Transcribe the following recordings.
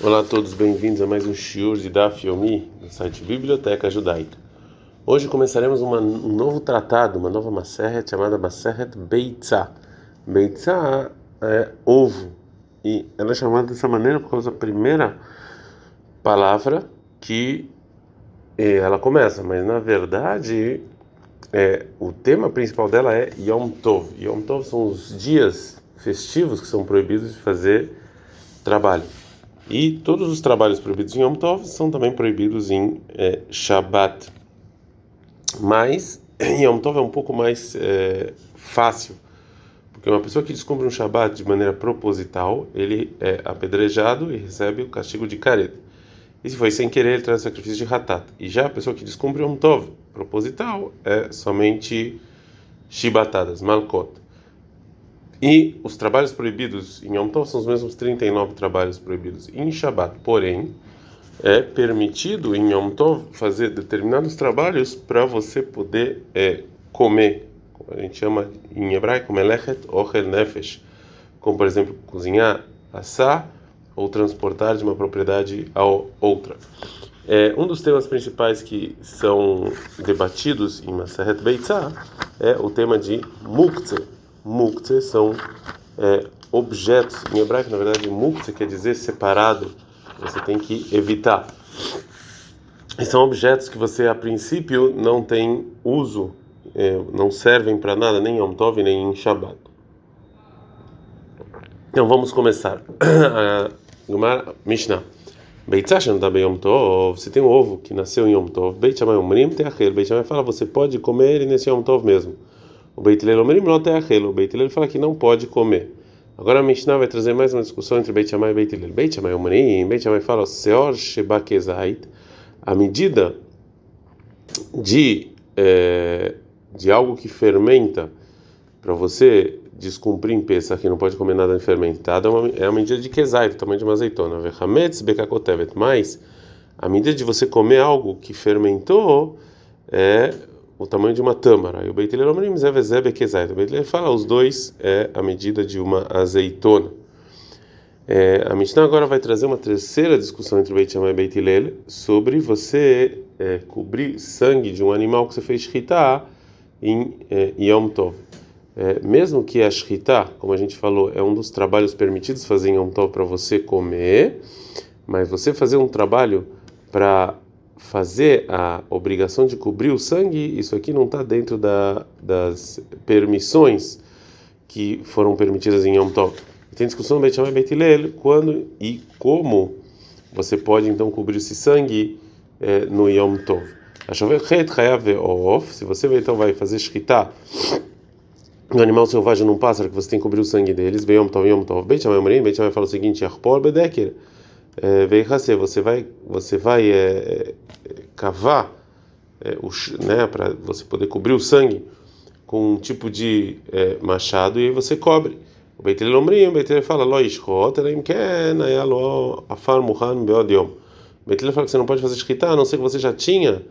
Olá a todos, bem-vindos a mais um shiur de Daf Yomi, no site Biblioteca Judaica. Hoje começaremos uma, um novo tratado, uma nova Maseret chamada Maseret Beitzah. Beitzah é ovo, e ela é chamada dessa maneira por causa da primeira palavra que eh, ela começa, mas na verdade é, o tema principal dela é Yom Tov. Yom Tov são os dias festivos que são proibidos de fazer trabalho. E todos os trabalhos proibidos em Yom Tov são também proibidos em é, Shabbat. Mas em Yom Tov é um pouco mais é, fácil, porque uma pessoa que descumpre um Shabbat de maneira proposital, ele é apedrejado e recebe o castigo de careta. E se foi sem querer, ele traz o sacrifício de Hatat. E já a pessoa que descumpre Yom Tov proposital é somente chibatadas, malkot. E os trabalhos proibidos em Yom Tov são os mesmos 39 trabalhos proibidos em Shabbat. Porém, é permitido em Yom Tov fazer determinados trabalhos para você poder é, comer. A gente chama em hebraico melechet ochel nefesh. Como, por exemplo, cozinhar, assar ou transportar de uma propriedade a outra. É, um dos temas principais que são debatidos em Maseret Beitzah é o tema de muktzeh muktzeh são é, objetos. Em hebraico, na verdade, muktzeh quer dizer separado. Você tem que evitar. E são objetos que você, a princípio, não tem uso, é, não servem para nada, nem em Yom Tov, nem em Shabbat. Então vamos começar. a Mishnah. Beitzah não bem Yom Tov. Você tem um ovo que nasceu em Yom Tov. Beit Shammai Omrim Teachel. Beit fala, você pode comer ele nesse Yom Tov mesmo. O Beit Hillel Omerim tem aquilo. O Beit Hillel fala que não pode comer. Agora a Mishnah vai trazer mais uma discussão entre Beit Shammai e Beit Hillel. Beit Shammai Omerim, Beit Shammai fala Seor Shebakezait, a medida de é, de algo que fermenta para você descumprir em peça que não pode comer nada fermentado é, uma, é a medida de kezait, tamanho de uma azeitona. Vechametz bekakotevet, mas a medida de você comer algo que fermentou é o tamanho de uma tâmara. E o Beit Hillel Omrim Zevezebe Kezait. O Beit fala os dois é a medida de uma azeitona. É, a Mishnah agora vai trazer uma terceira discussão entre Beit Shammai e Beit Hillel sobre você é, cobrir sangue de um animal que você fez shritá em é, Yom Tov. É, mesmo que a shritá, como a gente falou, é um dos trabalhos permitidos fazer em Yom Tov para você comer, mas você fazer um trabalho para fazer a obrigação de cobrir o sangue, isso aqui não está dentro da, das permissões que foram permitidas em Yom Tov. Tem discussão no Shammai Beit quando e como você pode então cobrir esse sangue é, no Yom Tov. Se você então vai fazer shkita no animal selvagem num pássaro que você tem que cobrir o sangue deles, Yom Tov, Yom Tov. Beit Beit fala o seguinte: Arpor Bedeker é, você vai você vai é, cavar é, o, né para você poder cobrir o sangue com um tipo de é, machado e aí você cobre o Beitel Omrim, o Beitel fala lo ishchot elim ken ayalo afar muhan beod yom o Beitel fala que você não pode fazer escrita a não ser que você já tinha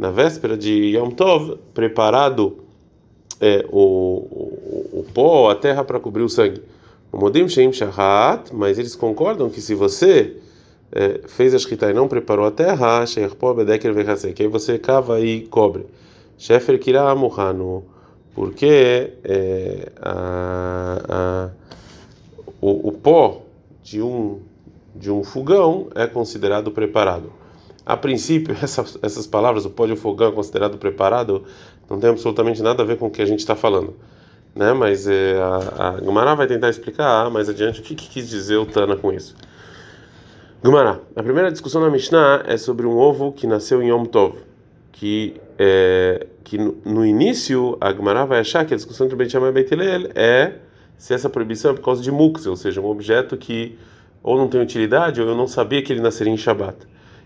na véspera de Yom Tov preparado é, o, o, o pó, a terra para cobrir o sangue. O Modim mas eles concordam que se você é, fez a escrita e não preparou a terra, que aí você cava e cobre. Shefer Kira Muhanu, porque é, a, a, o, o pó de um, de um fogão é considerado preparado. A princípio, essas, essas palavras, o pó de um fogão é considerado preparado, não tem absolutamente nada a ver com o que a gente está falando. Né? Mas é, a, a Gumara vai tentar explicar mais adiante o que, que quis dizer o Tana com isso. Gumará. A primeira discussão na Mishnah é sobre um ovo que nasceu em Yom Tov, que é, que no, no, início a Gumará vai achar que a discussão entre Beit Shammai e Beit Hillel é se essa proibição é por causa de mukse, ou seja, um objeto que ou não tem utilidade ou eu não sabia que ele nasceria em Shabbat.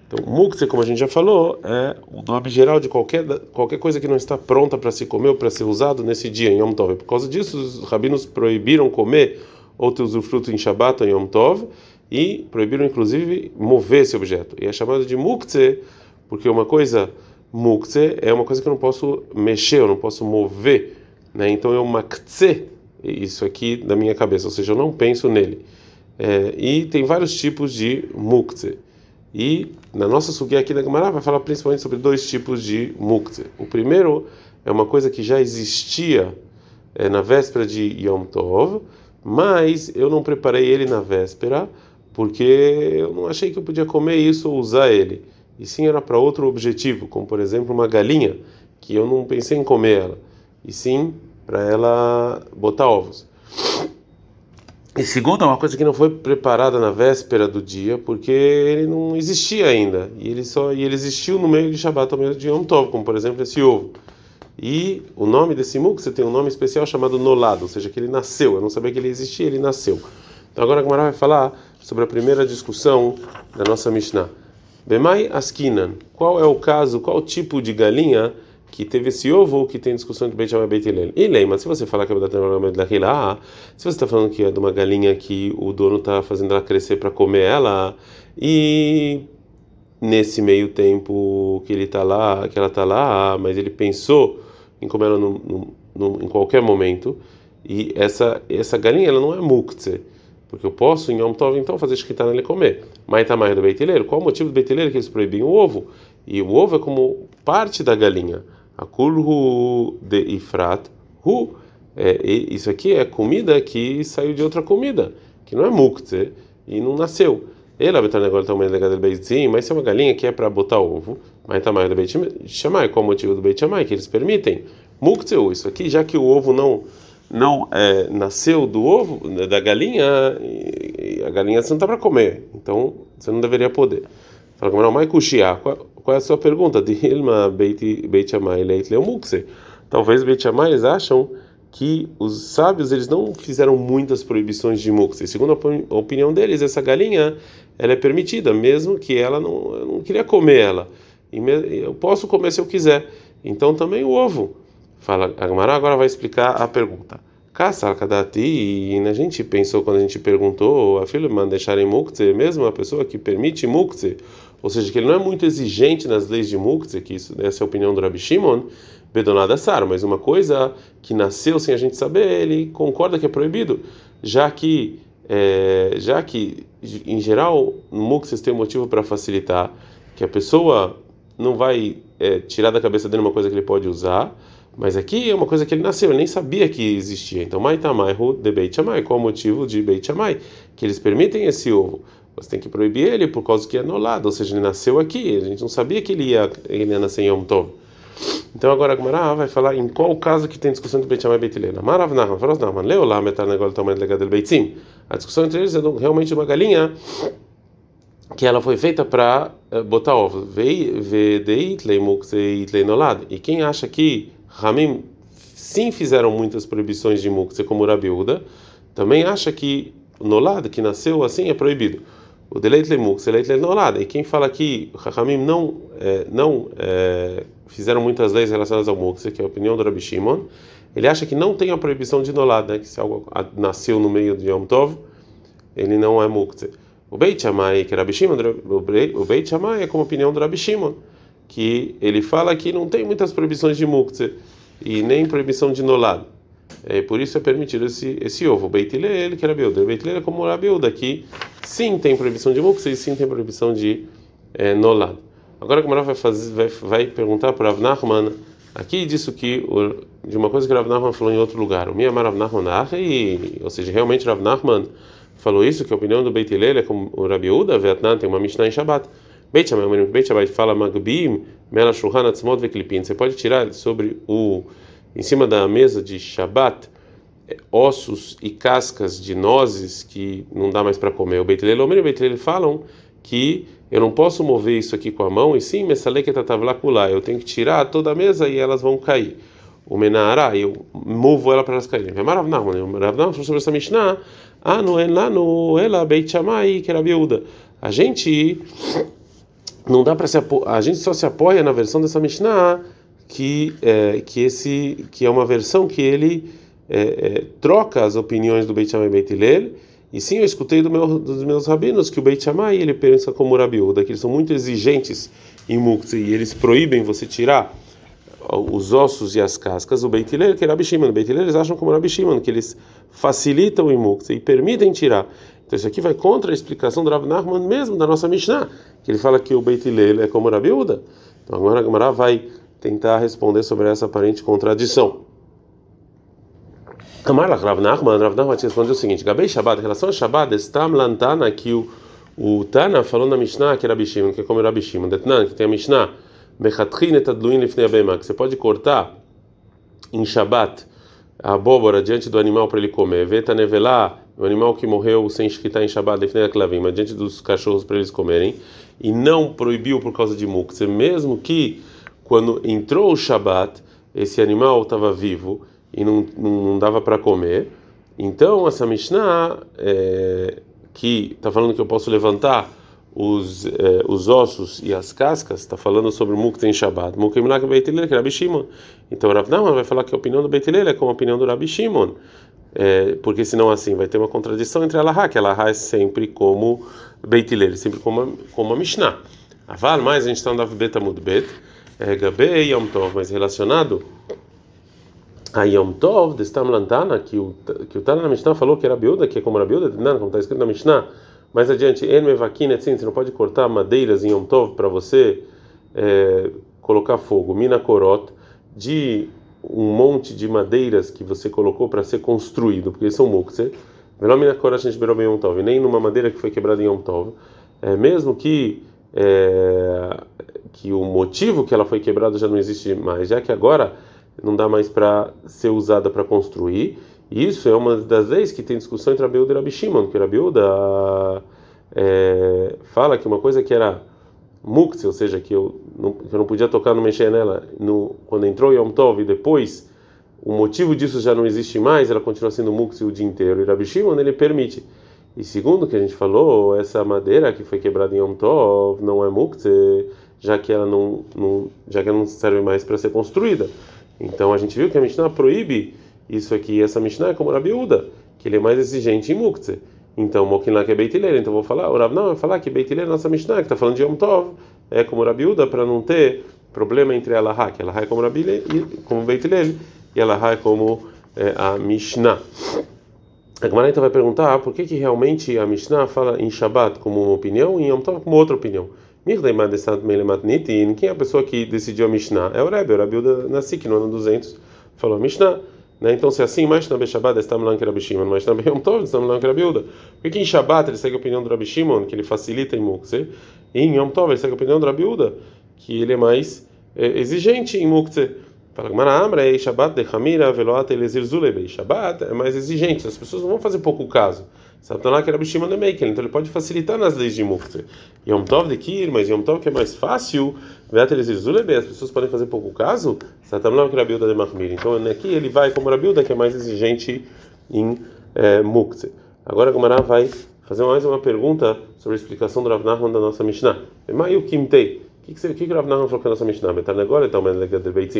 Então, mukse, como a gente já falou, é o nome geral de qualquer qualquer coisa que não está pronta para se comer ou para ser usado nesse dia em Yom Tov. Por causa disso, os rabinos proibiram comer ou ter usufruto em Shabbat ou em Yom Tov e proibiram inclusive mover esse objeto. E é chamado de muktzeh, porque uma coisa muktzeh é uma coisa que eu não posso mexer, eu não posso mover, né? Então eu maktzeh isso aqui da minha cabeça, ou seja, eu não penso nele. É, e tem vários tipos de muktzeh. E na nossa sugia aqui da Gemara vai falar principalmente sobre dois tipos de muktzeh. O primeiro é uma coisa que já existia é, na véspera de Yom Tov, mas eu não preparei ele na véspera porque eu não achei que eu podia comer isso ou usar ele. E sim era para outro objetivo, como por exemplo uma galinha, que eu não pensei em comer ela, e sim para ela botar ovos. E segundo, é uma coisa que não foi preparada na véspera do dia, porque ele não existia ainda. E ele só e ele existiu no meio de Shabbat, ao meio de Yom Tov, como por exemplo esse ovo. E o nome desse muk, você tem um nome especial chamado Nolado, ou seja, que ele nasceu. Eu não sabia que ele existia, ele nasceu. Então agora a Gemara vai falar sobre a primeira discussão da nossa Mishnah. Bemai Askinan. Qual é o caso, qual tipo de galinha que teve esse ovo ou que tem discussão de Beit Shammai Beit Hillel. E lembra, se você falar que é da se você está falando que é de uma galinha que o dono está fazendo ela crescer para comer ela e nesse meio tempo que ele está lá, que ela está lá, mas ele pensou em comer ela no, no, no, em qualquer momento e essa essa galinha ela não é muktzeh porque eu posso em Yom Tov então fazer escrita nele comer. Mas tá mais do beitileiro. Qual o motivo do beitileiro que eles proibem o ovo? E o ovo é como parte da galinha. A kulhu de ifrat hu. É, isso aqui é comida que saiu de outra comida, que não é muktzeh e não nasceu. Ele abetar negócio também legal do beitinho, mas é uma galinha que é para botar ovo, mas tamanho do beit chamai, qual o motivo do beit chamai que eles permitem? Muktzeh, isso aqui, já que o ovo não não é, nasceu do ovo da galinha, a galinha você não está para comer, então você não deveria poder. Fala como não, mas qual, qual é a sua pergunta? De Hilma Beit Shammai Leit Leomukse. Talvez Beit Shammai eles acham que os sábios eles não fizeram muitas proibições de mukse. Segundo a opinião deles, essa galinha ela é permitida, mesmo que ela não, não queria comer ela. Eu posso comer se eu quiser. Então também o ovo. Fala, Agmará agora vai explicar a pergunta. Kasakadati, e a gente pensou quando a gente perguntou, a filha manda deixar em mukze, mesmo a pessoa que permite mukze, ou seja, que ele não é muito exigente nas leis de mukze, que isso, essa é a opinião do Rabi Shimon, Bedonada Sar, mas uma coisa que nasceu sem a gente saber, ele concorda que é proibido, já que, é, já que em geral, mukze tem um motivo para facilitar, que a pessoa não vai é, tirar da cabeça dele uma coisa que ele pode usar, mas aqui é uma coisa que ele nasceu, ele nem sabia que existia. Então, Maitamaihu de Beit Shammai, qual o motivo de Beit Shammai? Que eles permitem esse ovo. Você tem que proibir ele por causa que é anulado, ou seja, ele nasceu aqui, a gente não sabia que ele ia, ele ia nascer em Yom Tov. Então agora a Gemara vai falar em qual caso que tem discussão de Beit Shammai e Beit Hillel. Marav Nahman, Faros Nahman, Leolá, Metal Negol, Tamanho Beitzim. A discussão entre eles é realmente uma galinha que ela foi feita para uh, botar ovos. E quem acha que Ramim sim fizeram muitas proibições de muktzeh, como Rabiuda, também acha que o nolad, que nasceu assim, é proibido. O deleit le muktzeh, deleit le nolad. E quem fala que Ramim não, é, não é, fizeram muitas leis relacionadas ao muktzeh, que é a opinião do Rabi Shimon, ele acha que não tem a proibição de nolad, né, que se algo nasceu no meio de Yom Tov, ele não é muktzeh. O Beit Shammai, que é Rabi Shimon, o Beit Shammai é como opinião do Rabi Shimon que ele fala que não tem muitas proibições de muktzeh e nem proibição de nolad. É, por isso é permitido esse, esse ovo. Beitilé, ele que era Beuda. Beitilé é como a Beuda, que sim tem proibição de muktzeh e sim tem proibição de é, nolad. Agora o vai, fazer, vai, vai perguntar para Rav Nachman, aqui disso que, de uma coisa que Rav Nachman falou em outro lugar. O Miyamar Rav Nachman e, ou seja, realmente Rav Nachman falou isso, que a opinião do Beitilé é como o Rabi Uda, Vietnã tem uma Mishnah em Shabbat. Beit Beit fala Veklipin. Você pode tirar sobre o em cima da mesa de Shabat é, ossos e cascas de nozes que não dá mais para comer. O Beit Lelomer e o Beit falam que eu não posso mover isso aqui com a mão, e sim, lá eu tenho que tirar toda a mesa e elas vão cair. O Menara, eu movo ela para elas caírem. Nachman, Rav Nachman sobre essa Mishnah, ah, não é lá no ela Beit Shammai, que era Biúda. A gente não dá para se a gente só se apoia na versão dessa Mishnah que é, que esse que é uma versão que ele é, é, troca as opiniões do Beit Shammai e Beit Hillel e sim eu escutei do meu, dos meus rabinos que o Beit Shammai ele pensa como Rabi que eles são muito exigentes em muktzeh e eles proíbem você tirar os ossos e as cascas, o Beit Hillel, que é Rabi Shimon. O Beit Hillel, eles acham como Rabi Shimon, que eles facilitam o imuktzeh e permitem tirar. Então isso aqui vai contra a explicação do Rav Nachman mesmo da nossa Mishnah, que ele fala que o Beit Hillel é como Rabi Uda. Então agora a Gemara vai tentar responder sobre essa aparente contradição. Amar Rav Nachman, Rav Nachman respondeu o seguinte: Gabei Shabbat, em relação a Shabbat, Estam Lantana, que o, o Tana falou na Mishnah que era Bishimon, que é como Shimon, Detnan, que tem a Mishnah, Mechatrin et Adluin lifnei abema, que você pode cortar em Shabbat a abóbora diante do animal para ele comer, Veta nevelá, o animal que morreu sem escritar em Shabbat, lifnei aklavim, mas diante dos cachorros para eles comerem, e não proibiu por causa de mukse, mesmo que quando entrou o Shabbat, esse animal estava vivo e não, não dava para comer. Então, essa Mishnah, é, que está falando que eu posso levantar os, é, os ossos e as cascas, está falando sobre em Shabbat. Mukta em Beit Hillel, que é Rabi Shimon. Então, Rav Nahman vai falar que a opinião do Beit Hillel é como a opinião do Rabi Shimon. É, porque senão assim vai ter uma contradição entre a Laha, que a Laha é sempre como Beit Hillel, sempre como a, como a Mishnah. Aval, mais a gente está andando Beta Mudbet, é Gabe Yom Tov, mas relacionado a Yom Tov, de Stam Lantana, que o, que o Tana na Mishnah falou que era biúda, que é como era biúda, como está escrito na Mishnah, mais adiante, En Mevakin, assim, você não pode cortar madeiras em Yom Tov para você é, colocar fogo, Mina Korot, de um monte de madeiras que você colocou para ser construído, porque são mukse, nem numa madeira que foi quebrada em Yom Tov, é, mesmo que é, que o motivo que ela foi quebrada já não existe mais, já que agora não dá mais para ser usada para construir. Isso é uma das leis que tem discussão entre a Beuda e a Shimon, que a Beuda é, fala que uma coisa que era mukse, ou seja, que eu não, que eu não podia tocar, não mexer nela, no, quando entrou Yom Tov e depois o motivo disso já não existe mais, ela continua sendo mukse o dia inteiro. E Rabi Shimon, ele permite. E segundo que a gente falou, essa madeira que foi quebrada em Yom Tov não é mukse, já que ela não, não já que ela não serve mais para ser construída. Então a gente viu que a Mishnah proíbe isso aqui, essa Mishnah é como Rabi Uda, que ele é mais exigente em Muktzeh. Então, Mokinlak é Beitiler, então vou falar, o não vai falar que Beitiler é nossa Mishnah, que está falando de Yom Tov, é como Rabi Uda, para não ter problema entre Alaha, que Alaha é como Rabi e como Beitiler, e Alaha é como é, a Mishnah. A Gemara então vai perguntar ah, por que, que realmente a Mishnah fala em Shabbat como uma opinião e em Yom Tov como outra opinião. Quem é a pessoa que decidiu a Mishnah? É o Rebbe, o Rebbe Nasik, no ano 200, falou a Mishnah. Né? Então, se é assim, mais na Shabbat está melhor que Rabi Shimon, mais na Yom Tov está melhor que Uda. Porque em Shabbat ele segue a opinião do Rabi Shimon, que ele facilita em Mukse, e em Yom Tov ele segue a opinião do Rabi Uda, que ele é mais é, exigente em Mukse. Fala Gamara Amra, Shabbat de Hamira, Veloata Elezir Zulebe. Shabbat é mais exigente, as pessoas não vão fazer pouco caso. Satanás que era Bishima Meikel, então ele pode facilitar nas leis de Muktzeh. Yom Tov de Kir, mas Yom Tov que é mais fácil, as pessoas podem fazer pouco caso, Satanás que era Bilda de Mahmir. Então aqui ele vai como a Bilda, que é mais exigente em é. Agora a Gamara vai fazer mais uma pergunta sobre a explicação do Rav da nossa Mishnah. O que, que, que o Rav falou que a nossa Mishnah? Então,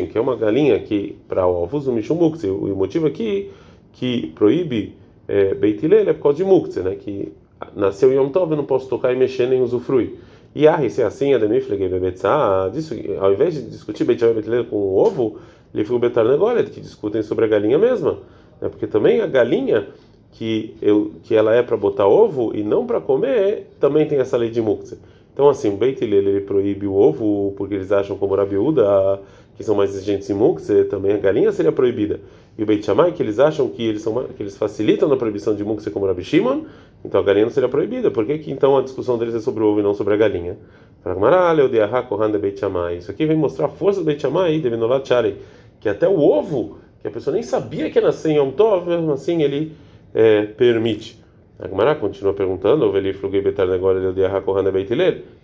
que é uma galinha que, para ovos, o Mishum Muktzeh. O motivo aqui que proíbe é, Beit Hillel é por causa de Muktzeh, né? Que nasceu Yom Tov, eu não posso tocar e mexer nem usufruir. E ah, se é assim, Ademifleg Bebetzah, ao invés de discutir Beit Hillel com o ovo, ele o Betar Negolet, que discutem sobre a galinha mesma. Né? Porque também a galinha, que, eu, que ela é para botar ovo e não para comer, também tem essa lei de Muktzeh. Então, assim, Beit Hillel ele proíbe o ovo porque eles acham, como Rabiúda, que são mais exigentes em Muktzeh, também a galinha seria proibida e o Beit Shammai, que eles acham que eles, são, que eles facilitam na proibição de mukse como Rabi Shimon, então a galinha não seria proibida. Por que, que então a discussão deles é sobre o ovo e não sobre a galinha? Isso aqui vem mostrar a força do Beit Shammai, que até o ovo, que a pessoa nem sabia que ia nascer em Yom Tov, mesmo assim ele é, permite. A continua perguntando,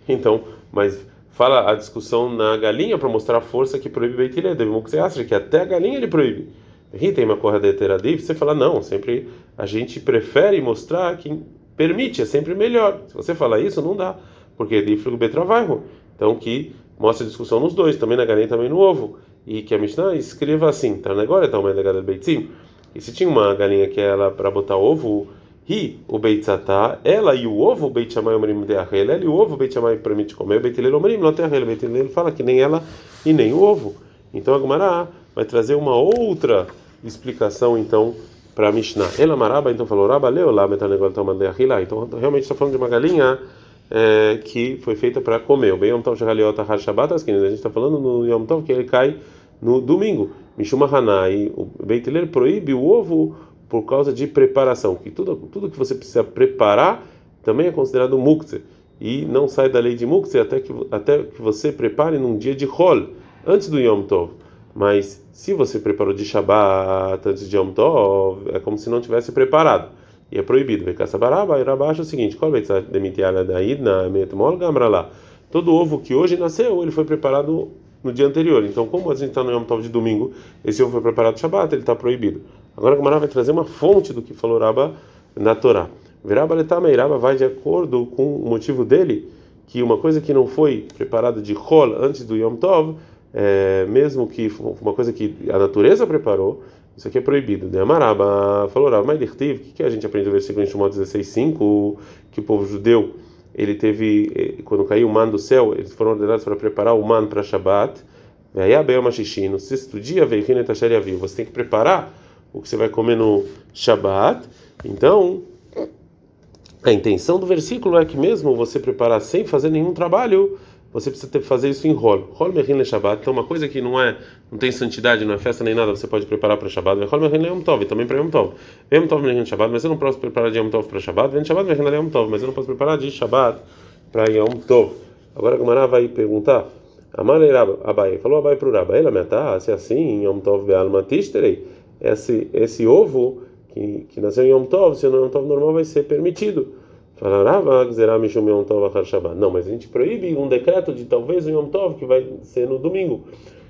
então, mas fala a discussão na galinha para mostrar a força que proíbe Beit Hillel, que até a galinha ele proíbe tem uma corra de você fala não, sempre a gente prefere mostrar que permite, é sempre melhor. Se você falar isso, não dá, porque diflugo betravaiho. Então que mostra a discussão nos dois, também na galinha também no ovo. E que a Mishnah escreva assim, tá agora tá uma legada beitzim. E se tinha uma galinha que ela para botar ovo, ri o beitzatá, ela e o ovo, o beitchamai omrim ela e o ovo, o beitchamai permite comer, o beitilel omrim não tem o beitilel fala que nem ela e nem o ovo. Então a Gumara vai trazer uma outra explicação então para a Mishnah. Ela maraba, então falou, raba leu lá, metanegol tomando lá. Então realmente está falando de uma galinha é, que foi feita para comer. O bem Yom Tov Shagaliot Ahar Shabbat A gente está falando no Yom Tov que ele cai no domingo. Mishuma Hanai, o Beit proíbe o ovo por causa de preparação, que tudo tudo que você precisa preparar também é considerado muktzeh e não sai da lei de muktzeh até que até que você prepare num dia de hol antes do Yom Tov. Mas se você preparou de Shabbat antes de Yom Tov, é como se não tivesse preparado. E é proibido. Vem caça baraba, e abaixo é o seguinte: Todo ovo que hoje nasceu, ele foi preparado no dia anterior. Então, como a gente está no Yom Tov de domingo, esse ovo foi preparado de Shabbat, ele está proibido. Agora, a Gamara vai trazer uma fonte do que falou Raba na Torá. Veraba letamei, vai de acordo com o motivo dele, que uma coisa que não foi preparada de Hol antes do Yom Tov, é, mesmo que uma coisa que a natureza preparou, isso aqui é proibido. De Amaraba falou, mas o que, a gente aprende no versículo em Shimon 16:5 que o povo judeu ele teve eh, quando caiu o man do céu, eles foram ordenados para preparar o man para Shabbat. Aí a no sexto dia veio. Você tem que preparar o que você vai comer no Shabbat. Então, a intenção do versículo é que mesmo você preparar sem fazer nenhum trabalho, você precisa ter, fazer isso em rol. Rol merin le Shabbat. Então, uma coisa que não é, não tem santidade, não é festa nem nada, você pode preparar para Shabbat. Rol merin le Yom Tov, também para Yom Tov. Yom Tov merin Shabbat, mas eu não posso preparar de Yom Tov para Shabbat. Vem Shabbat merin le Yom Tov, mas eu não posso preparar de Shabbat para Yom Tov. Agora a vai perguntar. Amar Abai, falou Abai para o Rabba, ela metá, se é assim, Yom Tov be'alma tishterei, esse, esse ovo que, que nasceu em Yom Tov, se no Yom Tov normal vai ser permitido. Não, mas a gente proíbe um decreto de talvez um Yom Tov que vai ser no domingo.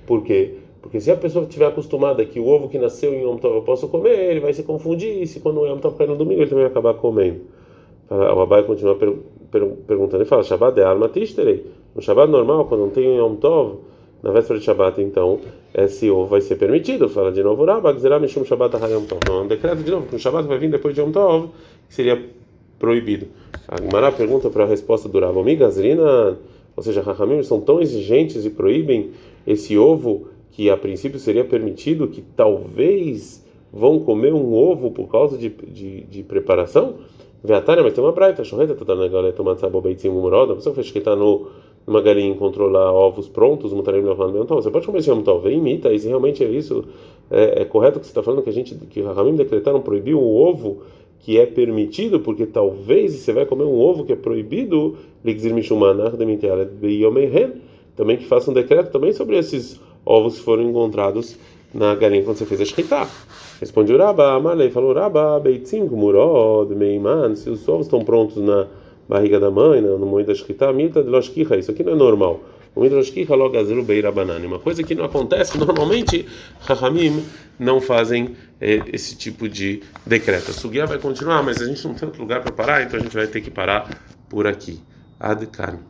Por quê? Porque se a pessoa estiver acostumada que o ovo que nasceu em Yom Tov eu posso comer, ele vai se confundir, e se quando o Yom Tov cair no domingo ele também vai acabar comendo. O Abai continua per, per, perguntando, ele fala, Shabbat é arma tishterei. No Shabbat normal, quando não tem Yom Tov, na véspera de Shabbat, então, esse ovo vai ser permitido. Fala de novo, Rabba, Gzerah Mishum Shabbat Yom Tov. Não, é um decreto de novo, que o Shabbat vai vir depois de Yom Tov, que seria proibido. A Gemara pergunta para a resposta do Rav Gazrina, ou seja, Rahamim são tão exigentes e proíbem esse ovo que a princípio seria permitido, que talvez vão comer um ovo por causa de, de, de preparação? Veatária, mas tem uma braita, chorreta, tá na galera tomando sabobeitinho mumoroda, a pessoa fez que está no numa galinha encontrou lá ovos prontos, mutarim então você pode comer esse homem talvez imita, e se realmente é isso, é, é correto que você está falando que a gente, que Rahamim decretaram proibir o ovo que é permitido, porque talvez você vai comer um ovo que é proibido, também que faça um decreto também sobre esses ovos que foram encontrados na galinha quando você fez a shkita. Responde o Rabba, Amalei falou, Rabba, beitzim, gumurod, meiman, se os ovos estão prontos na barriga da mãe, no momento da shkita, mita de loshkicha, isso aqui não é normal. Uma coisa que não acontece normalmente, Rahamim não fazem é, esse tipo de decreto. A Sugia vai continuar, mas a gente não tem outro lugar para parar, então a gente vai ter que parar por aqui. Adkan.